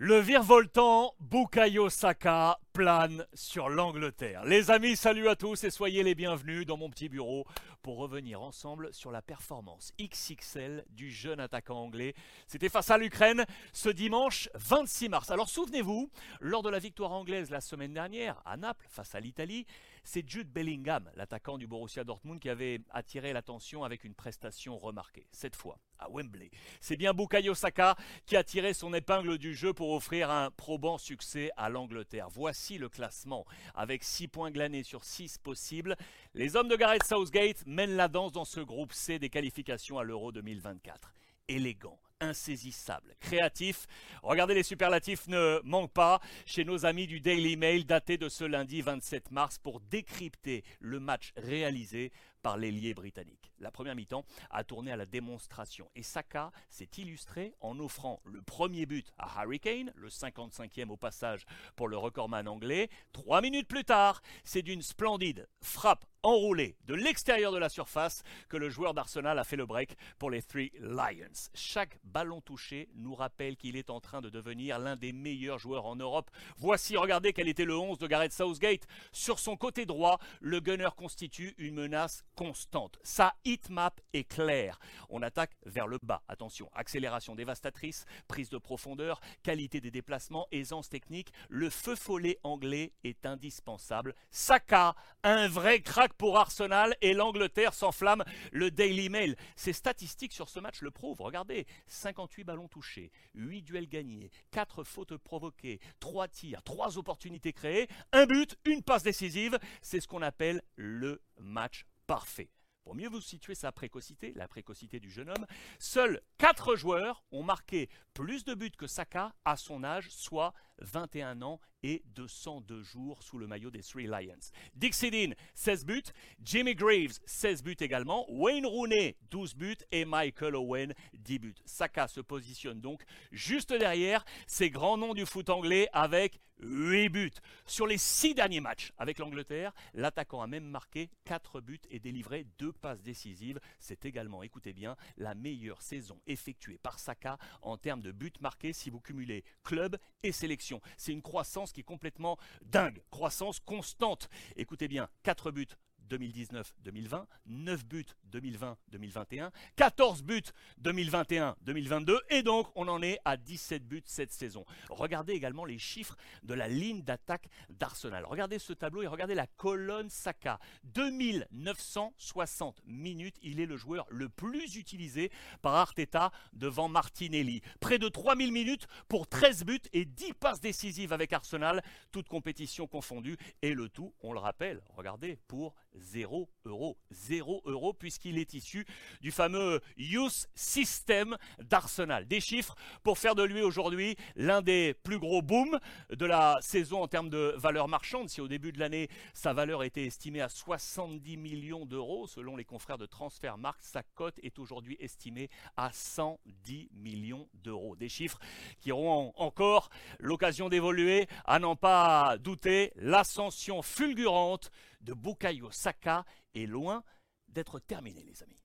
Le virevoltant Bukayo Saka plane sur l'Angleterre. Les amis, salut à tous et soyez les bienvenus dans mon petit bureau pour revenir ensemble sur la performance XXL du jeune attaquant anglais. C'était face à l'Ukraine ce dimanche 26 mars. Alors souvenez-vous, lors de la victoire anglaise la semaine dernière à Naples face à l'Italie, c'est Jude Bellingham, l'attaquant du Borussia Dortmund, qui avait attiré l'attention avec une prestation remarquée. Cette fois, à Wembley. C'est bien Bukayo Saka qui a tiré son épingle du jeu pour offrir un probant succès à l'Angleterre. Voici le classement. Avec 6 points glanés sur 6 possibles, les hommes de Gareth Southgate mènent la danse dans ce groupe C des qualifications à l'Euro 2024. Élégant, insaisissable, créatif. Regardez, les superlatifs ne manquent pas chez nos amis du Daily Mail daté de ce lundi 27 mars pour décrypter le match réalisé par l'ailier britannique. La première mi-temps a tourné à la démonstration et Saka s'est illustré en offrant le premier but à Harry Kane, le 55e au passage pour le recordman anglais. Trois minutes plus tard, c'est d'une splendide frappe enroulée de l'extérieur de la surface que le joueur d'Arsenal a fait le break pour les Three Lions. Chaque ballon touché nous rappelle qu'il est en train de devenir l'un des meilleurs joueurs en Europe. Voici, regardez quel était le 11 de Gareth Southgate. Sur son côté droit, le gunner constitue une menace constante. Sa hitmap est claire. On attaque vers le bas. Attention, accélération dévastatrice, prise de profondeur, qualité des déplacements, aisance technique. Le feu follet anglais est indispensable. Saka, un vrai crack pour Arsenal et l'Angleterre s'enflamme. Le Daily Mail, ses statistiques sur ce match le prouvent. Regardez, 58 ballons touchés, 8 duels gagnés, 4 fautes provoquées, 3 tirs, 3 opportunités créées, un but, une passe décisive. C'est ce qu'on appelle le match parfait. Pour mieux vous situer sa précocité, la précocité du jeune homme, seuls 4 joueurs ont marqué plus de buts que Saka à son âge, soit 21 ans et 202 jours sous le maillot des Three Lions. Dixie Dean, 16 buts. Jimmy Graves, 16 buts également. Wayne Rooney, 12 buts. Et Michael Owen, 10 buts. Saka se positionne donc juste derrière ces grands noms du foot anglais avec 8 buts. Sur les 6 derniers matchs avec l'Angleterre, l'attaquant a même marqué 4 buts et délivré 2 passes décisives. C'est également, écoutez bien, la meilleure saison effectuée par Saka en termes de buts marqués si vous cumulez club et sélection. C'est une croissance qui est complètement dingue, croissance constante. Écoutez bien, 4 buts 2019-2020, 9 buts 2020-2021, 14 buts 2021-2022 et donc on en est à 17 buts cette saison. Regardez également les chiffres de la ligne d'attaque d'Arsenal. Regardez ce tableau et regardez la colonne Saka. 2960 minutes, il est le joueur le plus utilisé par Arteta devant Martinelli. Près de 3000 minutes pour 13 buts et 10 passes décisives avec Arsenal, toutes compétitions confondues et le tout, on le rappelle, regardez, pour 0 euros. 0 euros puisqu'il est issu du fameux Youth System d'Arsenal. Des chiffres pour faire de lui aujourd'hui l'un des plus gros booms de la saison en termes de valeur marchande. Si au début de l'année, sa valeur était estimée à 70 millions d'euros, selon les confrères de Transfermarkt, sa cote est aujourd'hui estimée à 110 millions d'euros. Des chiffres qui auront encore l'occasion d'évoluer, à n'en pas douter, l'ascension fulgurante de Bukayo Saka est loin d'être terminée, les amis.